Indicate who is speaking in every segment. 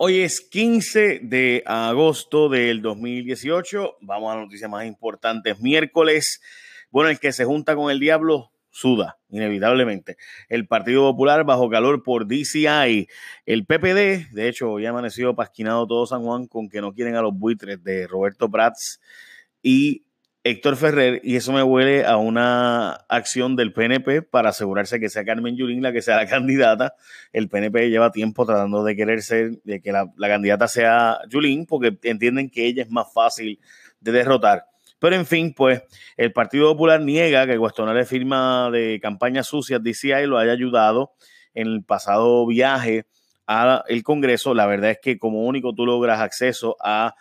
Speaker 1: Hoy es 15 de agosto del 2018. Vamos a las noticias más importantes. Miércoles, bueno, el que se junta con el diablo suda, inevitablemente. El Partido Popular bajo calor por DCI. El PPD, de hecho, ya amaneció pasquinado todo San Juan con que no quieren a los buitres de Roberto Prats y Héctor Ferrer, y eso me huele a una acción del PNP para asegurarse que sea Carmen Yulín la que sea la candidata. El PNP lleva tiempo tratando de querer ser, de que la, candidata sea Yulín, porque entienden que ella es más fácil de derrotar. Pero en fin, pues el Partido Popular niega que cuestionar firma de campañas sucias DCI lo haya ayudado en el pasado viaje al Congreso. La verdad es que como único tú logras acceso a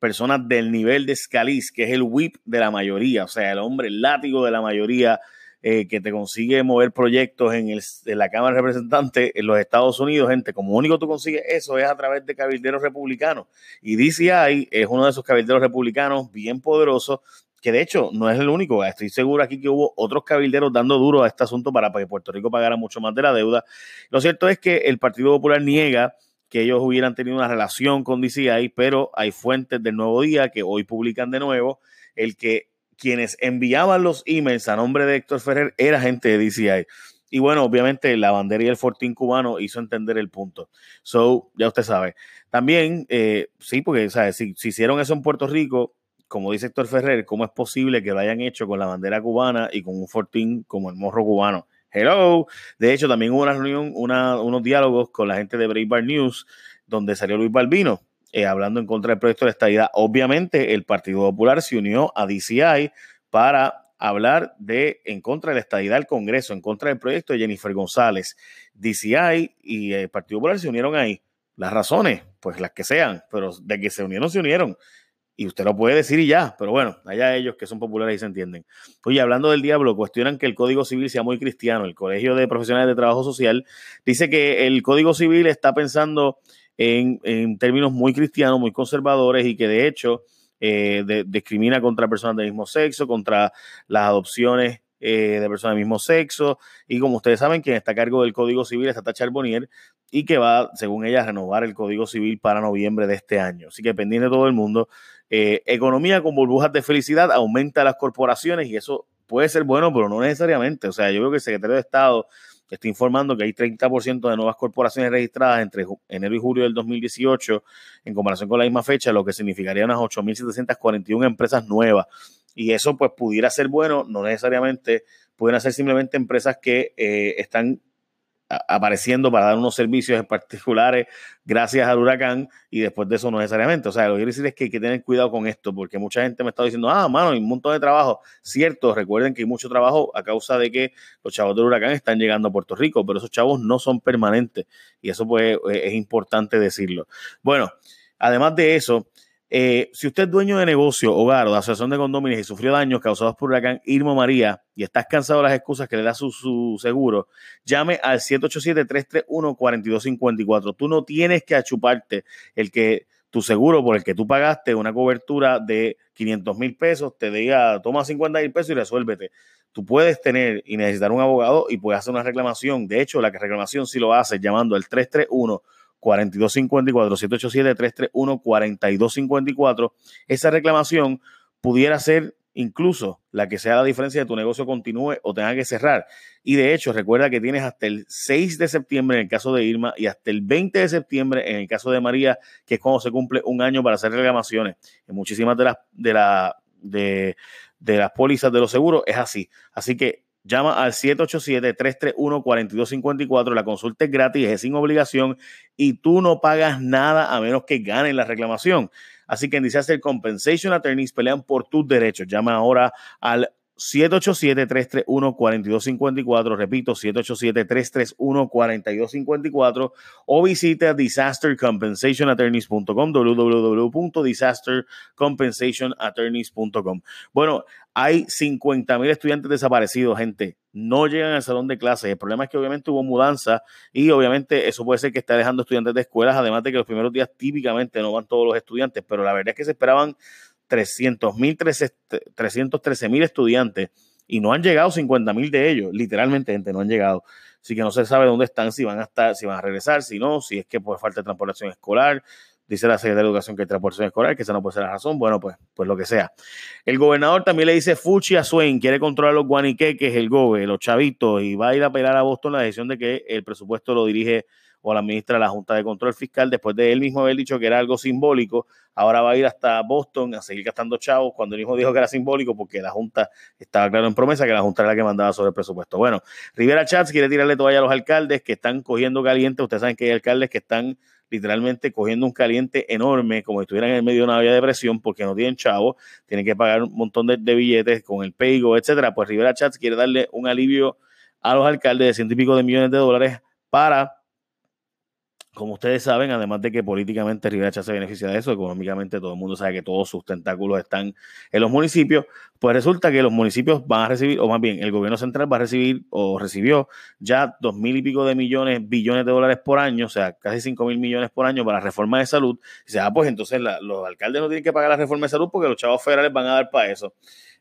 Speaker 1: personas del nivel de Scalise, que es el whip de la mayoría, o sea, el hombre el látigo de la mayoría eh, que te consigue mover proyectos en, la Cámara de Representantes en los Estados Unidos, gente, como único tú consigues eso es a través de cabilderos republicanos. Y DCI es uno de esos cabilderos republicanos bien poderosos, que de hecho no es el único. Estoy seguro aquí que hubo otros cabilderos dando duro a este asunto para que Puerto Rico pagara mucho más de la deuda. Lo cierto es que el Partido Popular niega que ellos hubieran tenido una relación con DCI, pero hay fuentes del Nuevo Día que hoy publican de nuevo el que quienes enviaban los emails a nombre de Héctor Ferrer era gente de DCI. Y bueno, obviamente la bandera y el fortín cubano hizo entender el punto. So, ya usted sabe. También, eh, sí, porque. Si, si hicieron eso en Puerto Rico, como dice Héctor Ferrer, ¿cómo es posible que lo hayan hecho con la bandera cubana y con un fortín como el morro cubano? Hello. De hecho, también hubo una reunión, unos diálogos con la gente de Breitbart News, donde salió Luis Balbino eh, hablando en contra del proyecto de estadidad. Obviamente, el Partido Popular se unió a DCI para hablar de en contra de la estadidad del Congreso, en contra del proyecto de Jennifer González. DCI y el Partido Popular se unieron ahí. Las razones, pues las que sean, pero de que se unieron, se unieron y usted lo puede decir y ya, pero bueno, allá ellos que son populares y se entienden. Oye, hablando del diablo, cuestionan que el Código Civil sea muy cristiano. El Colegio de Profesionales de Trabajo Social dice que el Código Civil está pensando en, términos muy cristianos, muy conservadores y que de hecho eh, discrimina contra personas del mismo sexo, contra las adopciones eh, de personas del mismo sexo. Y como ustedes saben, quien está a cargo del Código Civil es Tata Charbonnier y que va, según ella, a renovar el Código Civil para noviembre de este año. Así que pendiente de todo el mundo. Eh, economía con burbujas de felicidad aumenta las corporaciones y eso puede ser bueno, pero no necesariamente. O sea, yo creo que el secretario de Estado está informando que hay 30% de nuevas corporaciones registradas entre enero y julio del 2018 en comparación con la misma fecha, lo que significaría unas 8.741 empresas nuevas. Y eso pues pudiera ser bueno, no necesariamente, pueden ser simplemente empresas que eh, están apareciendo para dar unos servicios particulares gracias al huracán y después de eso no necesariamente. O sea, lo que quiero decir es que hay que tener cuidado con esto porque mucha gente me está diciendo, ah, mano, hay un montón de trabajo. Cierto, recuerden que hay mucho trabajo a causa de que los chavos del huracán están llegando a Puerto Rico, pero esos chavos no son permanentes y eso pues es importante decirlo. Bueno, además de eso, eh, si usted es dueño de negocio, hogar o de asociación de condominios y sufrió daños causados por huracán Irma María y estás cansado de las excusas que le da su, seguro, llame al 787-331-4254. Tú no tienes que achuparte el que tu seguro por el que tú pagaste una cobertura de 500 mil pesos te diga toma 50 mil pesos y resuélvete. Tú puedes tener y necesitar un abogado y puedes hacer una reclamación. De hecho, la reclamación si lo haces llamando al 331 4254 787 331 4254 esa reclamación pudiera ser incluso la que sea la diferencia de tu negocio continúe o tenga que cerrar. Y de hecho, recuerda que tienes hasta el 6 de septiembre en el caso de Irma y hasta el 20 de septiembre en el caso de María, que es cuando se cumple un año para hacer reclamaciones. En muchísimas de las, de, la, de, de las pólizas de los seguros es así. Así que Llama al 787-331-4254. La consulta es gratis, es sin obligación y tú no pagas nada a menos que ganen la reclamación. Así que en Disaster Compensation Attorneys pelean por tus derechos. Llama ahora al 787-331-4254, repito, 787-331-4254 o visita disastercompensationattorneys.com, www.disastercompensationattorneys.com. Bueno, hay 50 mil estudiantes desaparecidos, gente. No llegan al salón de clases. El problema es que obviamente hubo mudanza y obviamente eso puede ser que esté dejando estudiantes de escuelas, además de que los primeros días típicamente no van todos los estudiantes, pero la verdad es que se esperaban 300 mil, 313 mil estudiantes y no han llegado 50 mil de ellos, literalmente, gente, no han llegado. así que no se sabe dónde están, si van a estar, si van a regresar, si no, si es que por falta de transportación escolar, dice la Secretaría de Educación que hay transportación escolar, que esa no puede ser la razón, bueno, pues, pues lo que sea. El gobernador también le dice Fuchi a Swain, quiere controlar los guaniqueques, el gobe, los chavitos, y va a ir a apelar a Boston la decisión de que el presupuesto lo dirige o la ministra de la Junta de Control Fiscal, después de él mismo haber dicho que era algo simbólico, ahora va a ir hasta Boston a seguir gastando chavos cuando el hijo dijo que era simbólico porque la Junta estaba claro en promesa que la Junta era la que mandaba sobre el presupuesto. Bueno, Rivera Chats quiere tirarle toalla a los alcaldes que están cogiendo caliente. Ustedes saben que hay alcaldes que están literalmente cogiendo un caliente enorme, como si estuvieran en el medio de una vía de presión, porque no tienen chavos, tienen que pagar un montón de, billetes con el paygo, etcétera. Pues Rivera Chats quiere darle un alivio a los alcaldes de ciento y pico de millones de dólares para como ustedes saben, además de que políticamente Rivera se beneficia de eso, económicamente todo el mundo sabe que todos sus tentáculos están en los municipios, pues resulta que los municipios van a recibir, o más bien el gobierno central va a recibir o recibió ya dos mil y pico de millones, billones de dólares por año, o sea, casi cinco mil millones por año para la reforma de salud. Y dice, ah, pues entonces los alcaldes no tienen que pagar la reforma de salud porque los chavos federales van a dar para eso.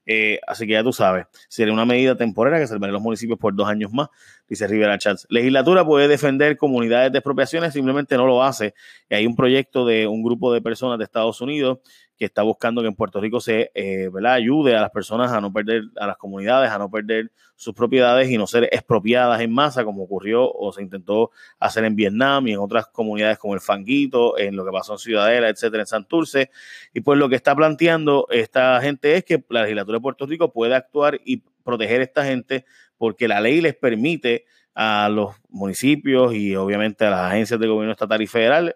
Speaker 1: Eh, así que ya tú sabes, sería una medida temporaria que salvaría los municipios por dos años más, dice Rivera Chats. Legislatura puede defender comunidades de expropiaciones, simplemente no lo hace. Y hay un proyecto de un grupo de personas de Estados Unidos que está buscando que en Puerto Rico se eh, ayude a las personas a no perder, a las comunidades a no perder sus propiedades y no ser expropiadas en masa, como ocurrió o se intentó hacer en Vietnam y en otras comunidades como el Fanguito, en lo que pasó en Ciudadela, etcétera, en Santurce. Y pues lo que está planteando esta gente es que la legislatura de Puerto Rico puede actuar y proteger a esta gente porque la ley les permite a los municipios y obviamente a las agencias del gobierno estatal y federal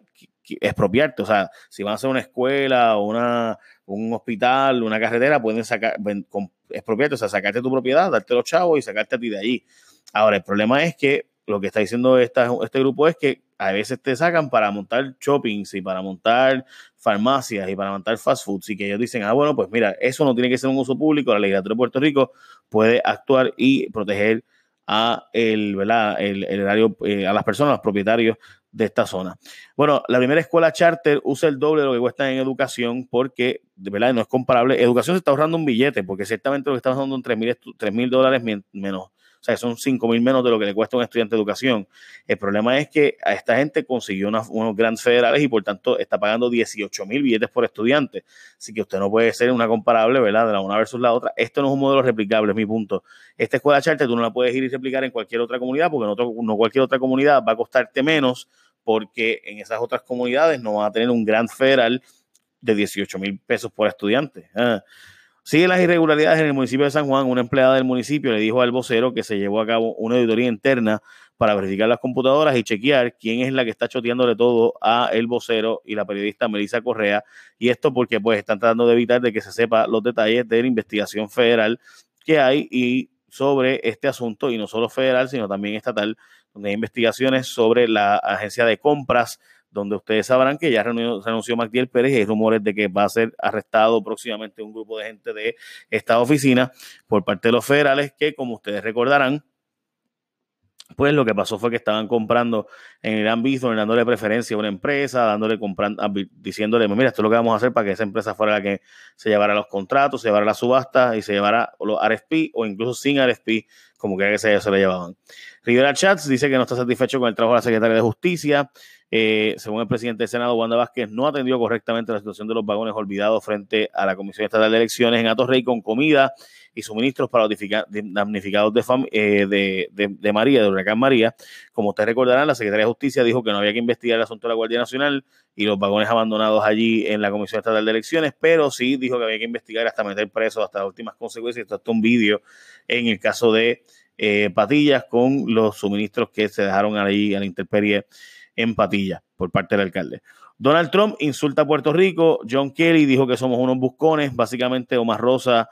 Speaker 1: expropiarte. O sea, si van a hacer una escuela o una, un hospital, una carretera, pueden sacar, expropiarte, o sea, sacarte tu propiedad, darte los chavos y sacarte a ti de allí. Ahora, el problema es que lo que está diciendo esta, este grupo es que a veces te sacan para montar shoppings y para montar farmacias y para montar fast foods y que ellos dicen, ah, bueno, pues mira, eso no tiene que ser un uso público, la legislatura de Puerto Rico puede actuar y proteger a el, ¿verdad? el, el eh, a las personas, los propietarios de esta zona. Bueno, la primera escuela charter usa el doble de lo que cuesta en educación porque, de verdad, no es comparable. Educación se está ahorrando un billete porque ciertamente lo que está ahorrando son 3 mil dólares menos. O sea, son 5 mil menos de lo que le cuesta a un estudiante de educación. El problema es que a esta gente consiguió unos grandes federales y por tanto está pagando 18 mil billetes por estudiante. Así que usted no puede ser una comparable, ¿verdad? De la una versus la otra. Esto no es un modelo replicable, es mi punto. Esta escuela charter tú no la puedes ir y replicar en cualquier otra comunidad porque no, no cualquier otra comunidad va a costarte menos porque en esas otras comunidades no van a tener un gran federal de 18 mil pesos por estudiante. Ah. Siguen las irregularidades en el municipio de San Juan. Una empleada del municipio le dijo al vocero que se llevó a cabo una auditoría interna para verificar las computadoras y chequear quién es la que está choteándole todo a el vocero y la periodista Melissa Correa. Y esto porque pues están tratando de evitar de que se sepa los detalles de la investigación federal que hay y sobre este asunto, y no solo federal, sino también estatal, donde hay investigaciones sobre la agencia de compras, donde ustedes sabrán que ya renunció Magdiel Pérez y hay rumores de que va a ser arrestado próximamente un grupo de gente de esta oficina por parte de los federales que, como ustedes recordarán, pues lo que pasó fue que estaban comprando en el ámbito, dándole preferencia a una empresa, dándole comprando, diciéndole, mira, esto es lo que vamos a hacer para que esa empresa fuera la que se llevara los contratos, se llevara la subasta y se llevara los RFP o incluso sin RFP, como que se, se le llevaban. Rivera Chats dice que no está satisfecho con el trabajo de la secretaria de Justicia. Eh, según el presidente del Senado, Wanda Vázquez no atendió correctamente la situación de los vagones olvidados frente a la Comisión Estatal de Elecciones en Atorrey con comida y suministros para los damnificados eh, de, de, María, de Huracán María. Como ustedes recordarán, la Secretaría de Justicia dijo que no había que investigar el asunto de la Guardia Nacional y los vagones abandonados allí en la Comisión Estatal de Elecciones, pero sí dijo que había que investigar hasta meter preso hasta las últimas consecuencias. Esto está un vídeo en el caso de eh, Patillas con los suministros que se dejaron ahí a la intemperie en Patillas por parte del alcalde. Donald Trump insulta a Puerto Rico. John Kelly dijo que somos unos buscones. Básicamente, Omar Rosa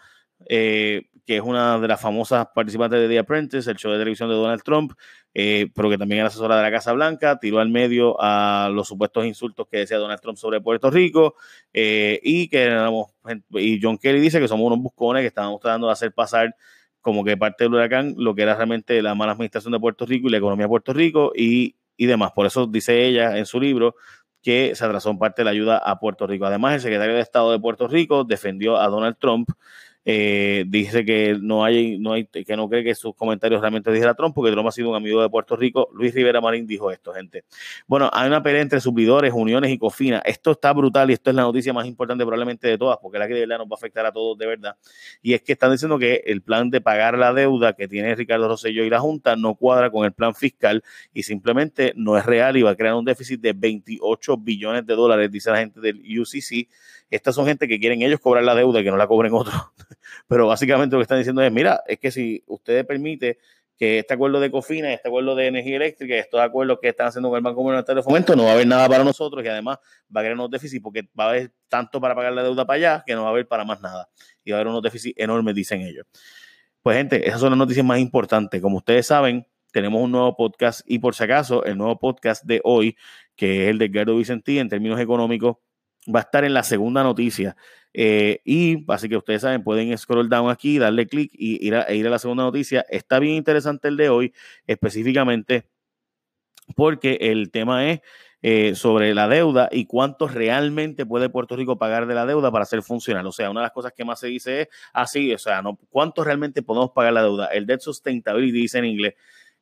Speaker 1: eh, que es una de las famosas participantes de The Apprentice, el show de televisión de Donald Trump, eh, pero que también era asesora de la Casa Blanca, tiró al medio a los supuestos insultos que decía Donald Trump sobre Puerto Rico y que éramos, y John Kelly dice que somos unos buscones que estábamos tratando de hacer pasar como que parte del huracán lo que era realmente la mala administración de Puerto Rico y la economía de Puerto Rico y, y demás. Por eso dice ella en su libro que se atrasó en parte la ayuda a Puerto Rico. Además, el secretario de Estado de Puerto Rico defendió a Donald Trump eh, dice que no hay, no hay, que no cree que sus comentarios realmente dijera Trump, porque Trump ha sido un amigo de Puerto Rico. Luis Rivera Marín dijo esto, gente. Bueno, hay una pelea entre suplidores, uniones y cofina. Esto está brutal y esto es la noticia más importante probablemente de todas, porque la que de verdad nos va a afectar a todos de verdad. Y es que están diciendo que el plan de pagar la deuda que tiene Ricardo Rosselló y la Junta no cuadra con el plan fiscal y simplemente no es real y va a crear un déficit de 28 billones de dólares, dice la gente del UCC. Estas son gente que quieren ellos cobrar la deuda y que no la cobren otros. Pero básicamente lo que están diciendo es, mira, es que si usted permite que este acuerdo de COFINA, este acuerdo de energía eléctrica, estos acuerdos que están haciendo con el Banco Monetario de Fomento, no va a haber nada para nosotros y además va a crear unos déficits porque va a haber tanto para pagar la deuda para allá que no va a haber para más nada. Y va a haber unos déficits enormes, dicen ellos. Pues gente, esas son las noticias más importantes. Como ustedes saben, tenemos un nuevo podcast y por si acaso, el nuevo podcast de hoy, que es el de Edgardo Vicentí en términos económicos, va a estar en la segunda noticia. Eh, y así que ustedes saben, pueden scroll down aquí, darle clic y ir a, e ir a la segunda noticia. Está bien interesante el de hoy, específicamente porque el tema es eh, sobre la deuda y cuánto realmente puede Puerto Rico pagar de la deuda para ser funcional. O sea, una de las cosas que más se dice es así, o sea, no, cuánto realmente podemos pagar la deuda. El debt sustainability dice en inglés.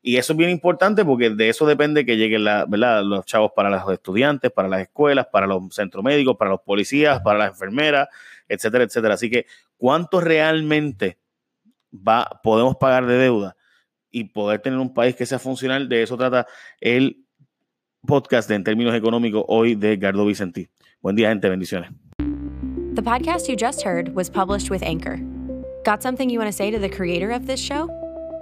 Speaker 1: Y eso es bien importante porque de eso depende que lleguen los chavos para los estudiantes, para las escuelas, para los centros médicos, para los policías, para las enfermeras, etcétera, etcétera. Así que, ¿cuánto realmente va, podemos pagar de deuda y poder tener un país que sea funcional? De eso trata el podcast En términos económicos hoy de Gardo Vicentí. Buen día, gente. Bendiciones.
Speaker 2: The podcast you just heard was published with Anchor. Got something you want to say to the creator of this show?